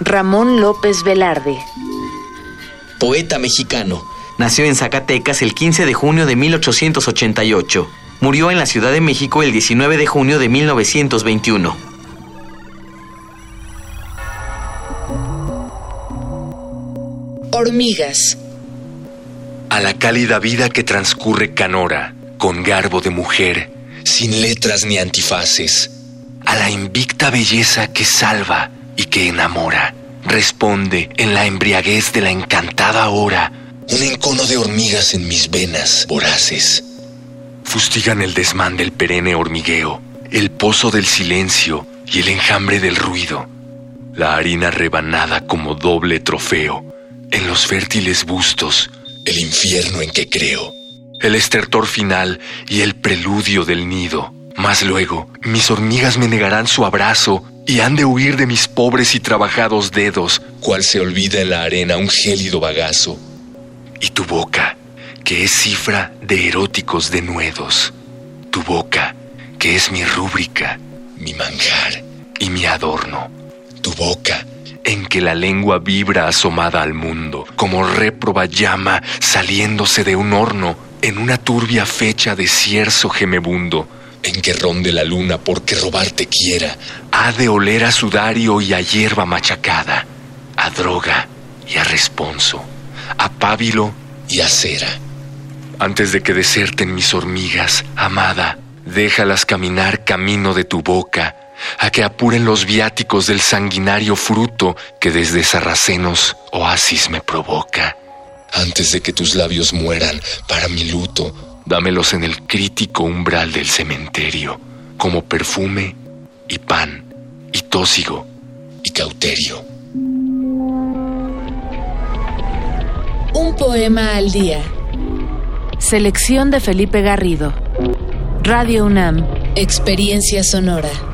Ramón López Velarde. Poeta mexicano. Nació en Zacatecas el 15 de junio de 1888. Murió en la Ciudad de México el 19 de junio de 1921. Hormigas. A la cálida vida que transcurre canora, con garbo de mujer, sin letras ni antifaces. A la invicta belleza que salva y que enamora, responde en la embriaguez de la encantada hora. Un encono de hormigas en mis venas voraces. Fustigan el desmán del perenne hormigueo, el pozo del silencio y el enjambre del ruido. La harina rebanada como doble trofeo en los fértiles bustos, el infierno en que creo. El estertor final y el preludio del nido. Más luego, mis hormigas me negarán su abrazo y han de huir de mis pobres y trabajados dedos, cual se olvida en la arena un gélido bagazo. Y tu boca, que es cifra de eróticos denuedos. Tu boca, que es mi rúbrica, mi manjar y mi adorno. Tu boca, en que la lengua vibra asomada al mundo, como réproba llama saliéndose de un horno en una turbia fecha de cierzo gemebundo, en que ronde la luna porque robarte quiera, ha de oler a sudario y a hierba machacada, a droga y a responso, a pábilo y a cera. Antes de que deserten mis hormigas, amada, déjalas caminar camino de tu boca, a que apuren los viáticos del sanguinario fruto que desde sarracenos oasis me provoca. Antes de que tus labios mueran para mi luto, dámelos en el crítico umbral del cementerio, como perfume y pan y tósigo y cauterio. Un poema al día. Selección de Felipe Garrido. Radio UNAM. Experiencia sonora.